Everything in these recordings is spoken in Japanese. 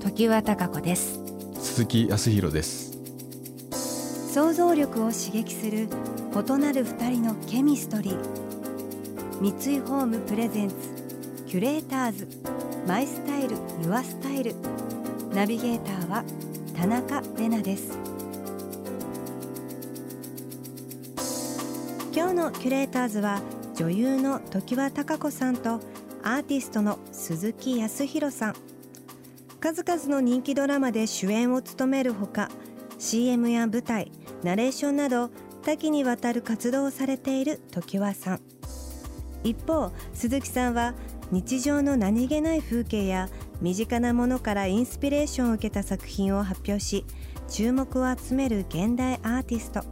時和貴子です。鈴木康弘です。想像力を刺激する異なる二人のケミストリー。三井ホームプレゼンツキュレーターズ。マイスタイルユアスタイル。ナビゲーターは田中れなです。今日のキュレーターズは女優の常盤貴子さんとアーティストの鈴木康弘さん数々の人気ドラマで主演を務めるほか CM や舞台ナレーションなど多岐にわたる活動をされている常盤さん。一方鈴木さんは日常の何気ない風景や身近なものからインスピレーションを受けた作品を発表し注目を集める現代アーティスト。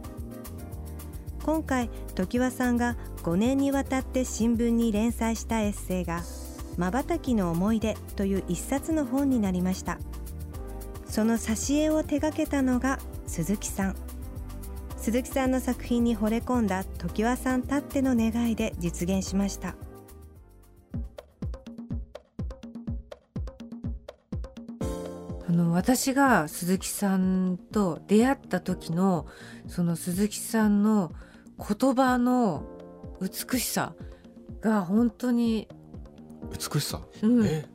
今回常盤さんが5年にわたって新聞に連載したエッセイが「まばたきの思い出」という一冊の本になりました。その挿絵を手掛けたのが鈴木さん。鈴木さんの作品に惚れ込んだ常盤さんたっての願いで実現しました。あの私が鈴木さんと出会った時のその鈴木さんの言葉の美しさが本当に、美しさ、うん、え？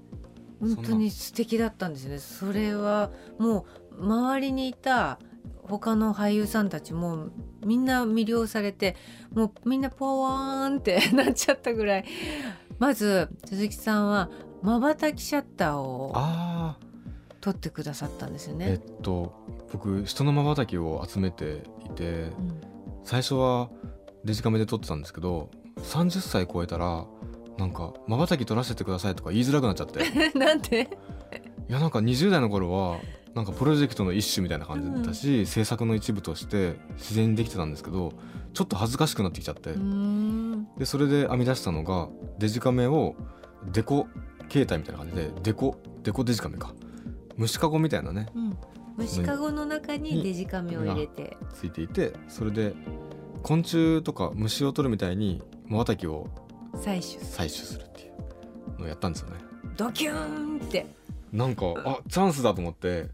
本当に素敵だったんですね。それはもう周りにいた他の俳優さんたちもみんな魅了されてもうみんなポワーンって なっちゃったぐらい。まず鈴木さんはまばたきシャッターをあ撮ってくださったんですよーえっね。と僕人のまばたきを集めていて最初はデジカメで撮ってたんですけど30歳超えたらなんかまばたき撮らせてくださいとか言いづらくなっちゃって。いうん、なんで？やなんか20代の頃はなんかプロジェクトの一種みたいな感じだったし、制作の一部として自然にできてたんですけどちょっと恥ずかしくなってきちゃって、でそれで編み出したのがデジカメをデコ携帯みたいな感じでデコデコデジカメか。虫かごみたいなね。うん、虫かごの中にデジカメを入れて、ついていてそれで昆虫とか虫を取るみたいにまばたきを採取採取するっていうのをやったんですよね。ドキューンって。なんかあチャンスだと思って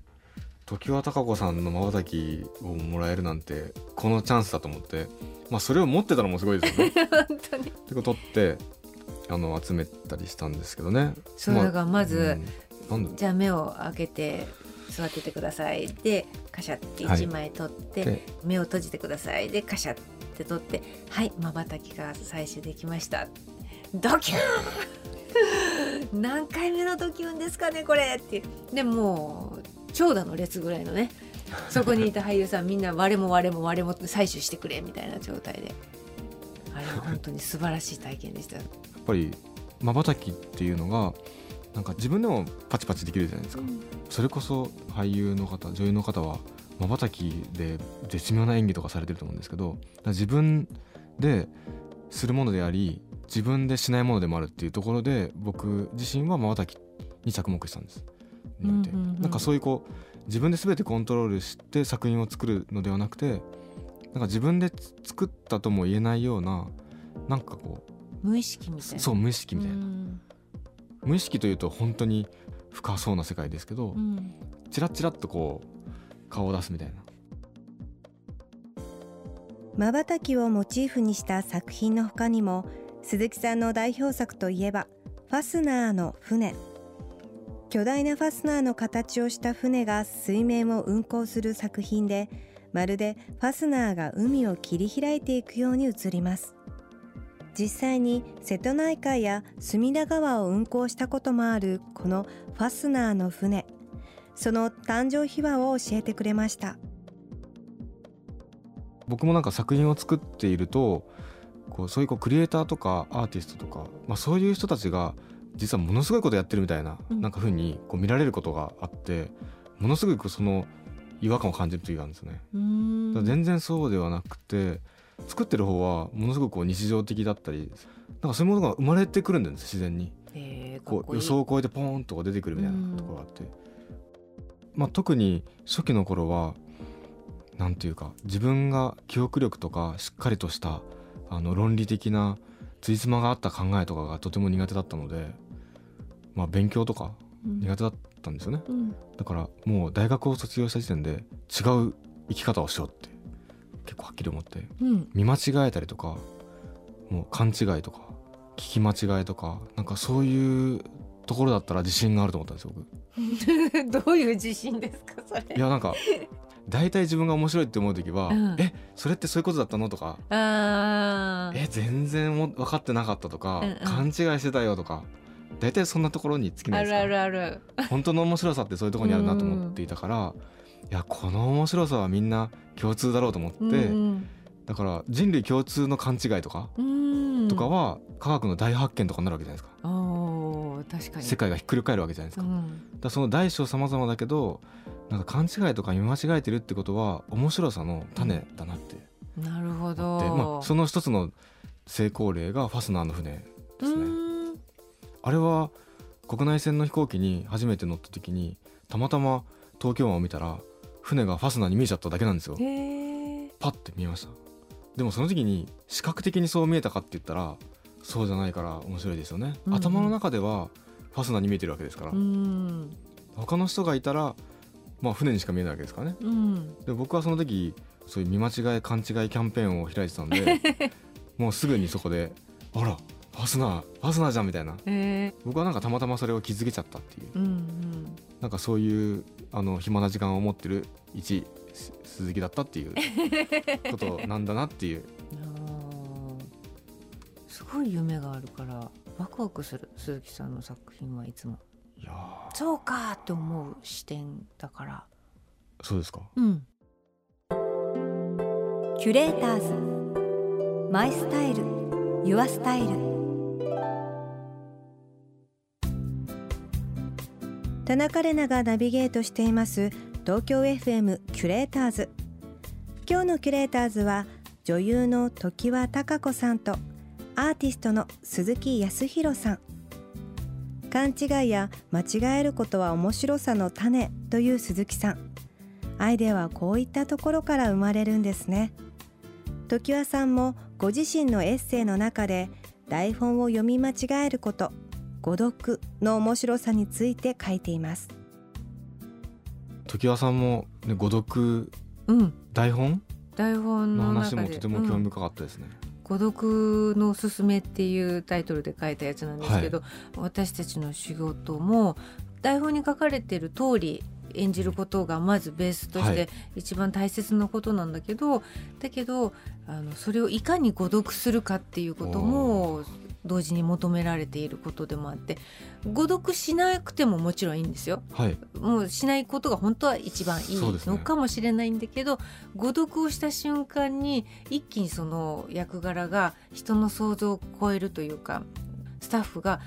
常盤貴子さんのまばたきをもらえるなんてこのチャンスだと思ってまあそれを持ってたのもすごいですよね。本当に。でこう取ってあの集めたりしたんですけどね。そうだからまず、うん。なんでじゃあ目を開けて座っててください。でカシャって1枚取って、で目を閉じてください。でカシャって取ってはいまばたきが採取できましたドキューン。何回目のドキュンですかねこれって。でもう長蛇の列ぐらいのね。そこにいた俳優さんみんな我も我も我も採取してくれみたいな状態で。あれは本当に素晴らしい体験でした。やっぱりまばたきっていうのがなんか自分でもパチパチできるじゃないですか、それこそ俳優の方女優の方はまばたきで絶妙な演技とかされてると思うんですけど自分でするものであり自分でしないものでもあるっていうところで僕自身はまばたきに着目したんです。において。うんうんうんなんかそういうこう自分で全てコントロールして作品を作るのではなくてなんか自分で作ったとも言えないようななんかこ無意識みたいうな。そう無意識みたいな、うん。無意識というと本当に深そうな世界ですけど、うん。チラッチラッとこう顔を出すみたいな。まばたきをモチーフにした作品の他にも鈴木さんの代表作といえばファスナーの船。巨大なファスナーの形をした船が水面を運航する作品でまるでファスナーが海を切り開いていくように映ります。実際に瀬戸内海や隅田川を運航したこともあるこのファスナーの船。その誕生秘話を教えてくれました。僕もなんか作品を作っているとこうそういうこうクリエイターとかアーティストとか、まあ、そういう人たちが実はものすごいことやってるみたいな、うん。なんか風にこう見られることがあってものすごくその違和感を感じる時があるんですよね。全然そうではなくて作ってる方はものすごくこう日常的だったりなんかそういうものが生まれてくるんです自然に。えこう予想を超えてポーンと出てくるみたいなところがあって、まあ、特に初期の頃はなんていうか自分が記憶力とかしっかりとしたあの論理的なついつまがあった考えとかがとても苦手だったので、まあ、勉強とかうん。苦手だったんですよね。うん。だからもう大学を卒業した時点で違う生き方をしようって結構はっきり思ってうん。見間違えたりとかもう勘違いとか聞き間違いとかなんかそういうところだったら自信があると思ったんですよ僕。どういう自信ですかそれ。いやなんか大体自分が面白いって思う時は「うん。えそれってそういうことだったの?」とか「あー。え全然も分かってなかった」とか、うんうん。勘違いしてたよ」とか大体そんなところに尽きないですか？あるあるある。本当の面白さってそういうところにあるなと思っていたから、いやこの面白さはみんな共通だろうと思って、うんだから人類共通の勘違いとか、うん。とかは科学の大発見とかになるわけじゃないですか、おー確かに。世界がひっくり返るわけじゃないですか,、だその大小様々だけどなんか勘違いとか見間違えてるってことは面白さの種だなって。なるほど。まあ、その一つの成功例がファスナーの船ですね、あれは国内線の飛行機に初めて乗った時にたまたま東京湾を見たら船がファスナーに見えちゃっただけなんですよ。パッて見えました。でもその時に視覚的にそう見えたかって言ったらそうじゃないから面白いですよね、うんうん。頭の中ではファスナーに見えてるわけですから、うん。他の人がいたらまあ船にしか見えないわけですからね。うん。で僕はその時そういう見間違い勘違いキャンペーンを開いてたんで もうすぐにそこで「あらファスナーファスナーじゃん」みたいな。へ僕はなんかたまたまそれを気づけちゃったっていう。ーうん。なんかそういうあの暇な時間を持ってる一す鈴木だったっていう ことなんだなっていう。すごい夢があるからワクワクする鈴木さんの作品はいつもそうかって思う視点だから。ーそうですか。うん。キュレーターズ。マイスタイル。ユアスタイル。田中れながナビゲートしています。東京 FM キュレーターズ。今日のキュレーターズは女優の常盤貴子さんとアーティストの鈴木康弘さん勘違いや間違えることは面白さの種という鈴木さん。アイデアはこういったところから生まれるんですね。常盤さんもご自身のエッセイの中で台本を読み間違えること誤読の面白さについて書いています。常盤さんも、ね、誤読うん。台本？台本の話もとても興うん味深かったですね、孤独のすすめっていうタイトルで書いたやつなんですけど、私たちの仕事も台本に書かれてる通り演じることがまずベースとしはい。て一番大切なことなんだけど、だけどあのそれをいかに誤読するかっていうことも同時に求められていることでもあって誤読しなくてももちろんいいんですよ。はいもうしないことが本当は一番いいのかもしれないんだけど、誤読をした瞬間に一気にその役柄が人の想像を超えるというかスタッフが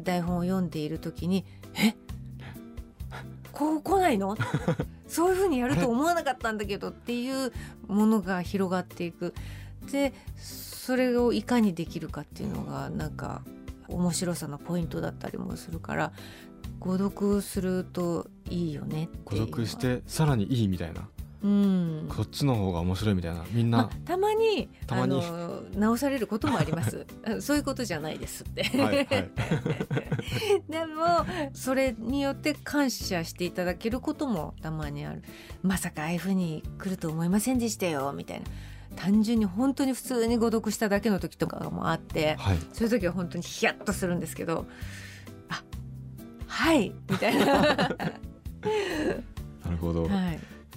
台本を読んでいる時に「え？こう来ないの？そういうふうにやると思わなかったんだけど」っていうものが広がっていく。でそれをいかにできるかっていうのがなんか面白さのポイントだったりもするから誤読するといいよねって誤読してさらにいいみたいな。うん。こっちの方が面白いみたいな。みんな、まあ、たまにたまに。あの直されることもあります。そういうことじゃないですって、はいはい。でもそれによって感謝していただけることもたまにある。まさかああいうふうに来ると思いませんでしたよみたいな単純に本当に普通に誤読しただけの時とかもあってはい。そういう時は本当にヒヤッとするんですけどあはいみたいな、は なるほど、い、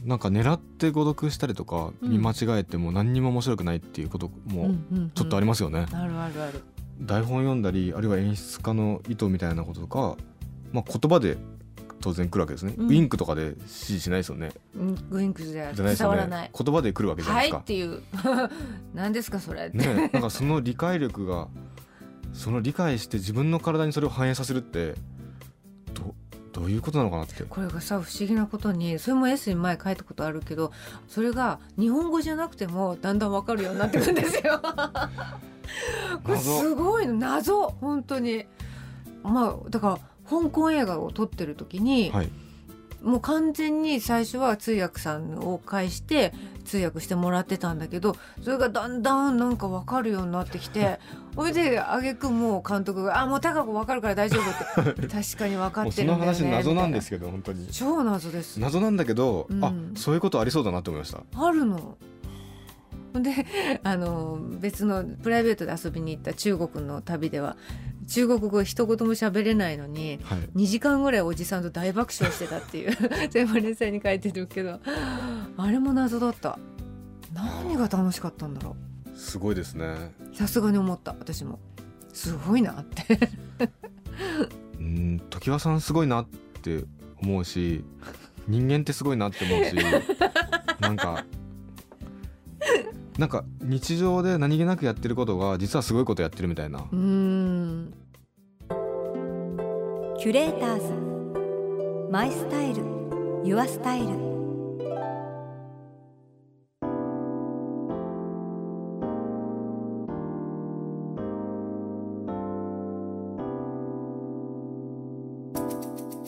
なんか狙って誤読したりとかうん。見間違えても何にも面白くないっていうこともちょっとありまますよね、すあるあるある。台本読んだりあるいは演出家の意図みたいなこととか、まあ、言葉で当然来るわけですね、うん。ウィンクとかで指示しないですよね。うん。ウインクじゃ伝わらない。言葉で来るわけじゃなはいいですか、っていう。何ですかそれねなんかその理解力がその理解して自分の体にそれを反映させるってどどういうことなのかなって。これがさ不思議なことにそれも S に前書いたことあるけどそれが日本語じゃなくてもだんだんわかるようになってくるんですよ。これすごいの。謎。本当に。まあだから香港映画を撮ってる時に、はい。もう完全に最初は通訳さんを介して通訳してもらってたんだけどそれがだんだんなんか分かるようになってきて それで挙句もう監督が「あもう高子分かるから大丈夫」って。確かに分かってるんだよね。話謎なんですみけど本当に。超謎です。謎なんだけど、うん。あそういうことありそうだなって思いました。あるの。であの別のプライベートで遊びに行った中国の旅では中国語一言も喋れないのにはい。2時間ぐらいおじさんと大爆笑してたっていう 全部連載に書いてるけど。あれも謎だった。何が楽しかったんだろすごいですね。うさすがに思った私も。すごいなって。うん常盤さんすごいなって思うし人間ってすごいなって思うし なんかなんか日常で何気なくやってることが実はすごいことやってるみたいな。うん。キュレーターズ。マイスタイル。Your Style。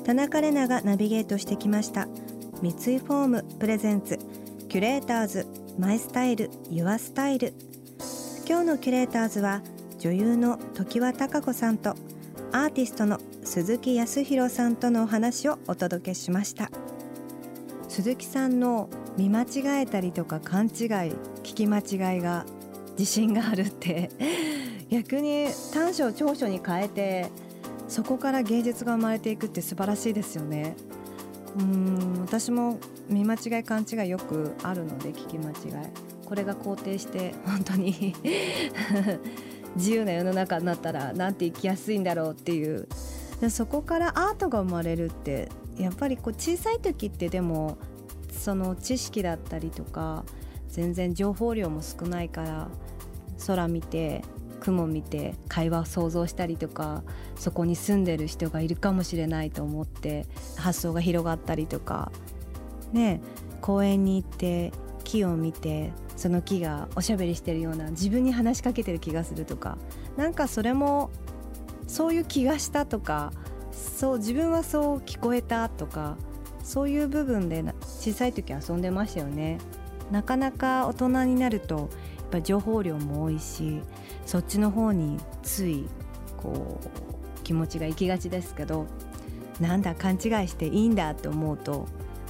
田中麗奈がナビゲートしてきました。三井ホーム presents。キュレーターズ。 My Style Your Style。今日のキュレーターズは女優の常盤貴子さんとアーティストの鈴木康弘さんとのお話をお届けしました。鈴木さんの見間違えたりとか勘違い聞き間違いが自信があるって 逆に短所を長所に変えてそこから芸術が生まれていくって素晴らしいですよね。うん私も見間違い勘違いよくあるので聞き間違い。これが肯定して本当に 自由な世の中になったらなんて生きやすいんだろうっていう。でそこからアートが生まれるってやっぱりこう小さい時ってでもその知識だったりとか全然情報量も少ないから空見て雲見て会話を想像したりとかそこに住んでる人がいるかもしれないと思って発想が広がったりとかね公園に行って木を見てその木がおしゃべりしてるような自分に話しかけてる気がするとかなんかそれもそういう気がしたとかそう自分はそう聞こえたとかそういう部分で小さい時遊んでましたよね。なかなか大人になるとやっぱ情報量も多いしそっちの方についこう気持ちが行きがちですけどなんだ勘違いしていいんだって思うと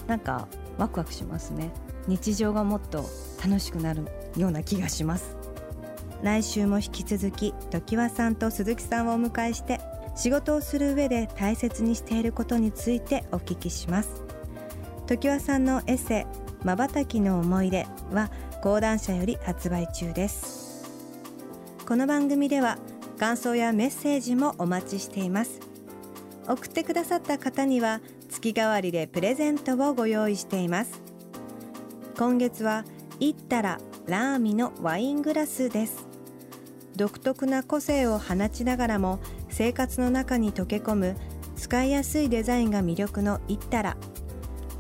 なんかワクワクしますね。日常がもっと楽しくなるような気がします。来週も引き続き常盤さんと鈴木さんをお迎えして仕事をする上で大切にしていることについてお聞きします。常盤さんのエッセイ「まばたきの思い出」は講談社より発売中です。この番組では感想やメッセージもお待ちしています。送ってくださった方には月替わりでプレゼントをご用意しています。今月は「いったらラーミのワイングラス」です。独特な個性を放ちながらも生活の中に溶け込む使いやすいデザインが魅力の「いったら」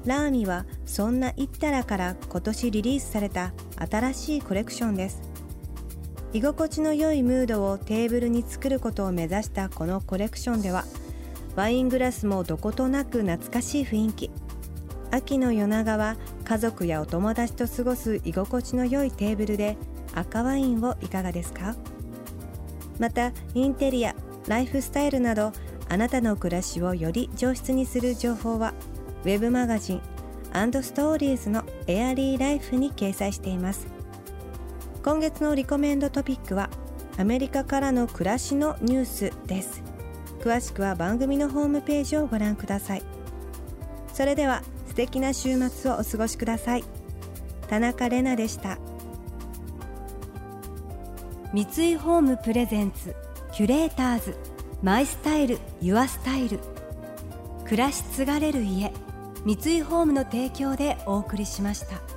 ラーミはそんな「いったら」から今年リリースされた新しいコレクションです。居心地の良いムードをテーブルに作ることを目指したこのコレクションではワイングラスもどことなく懐かしい雰囲気。秋の夜長は家族やお友達と過ごす居心地の良いテーブルで赤ワインをいかがですか？またインテリアライフスタイルなどあなたの暮らしをより上質にする情報はウェブマガジンストーリーズのエアリーライフに掲載しています。今月のリコメンドトピックはアメリカからの暮らしのニュースです。詳しくは番組のホームページをご覧ください。それでは素敵な週末をお過ごしください。田中れなでした。三井ホームプレゼンツキュレーターズマイスタイルユアスタイル。暮らし継がれる家三井ホームの提供でお送りしました。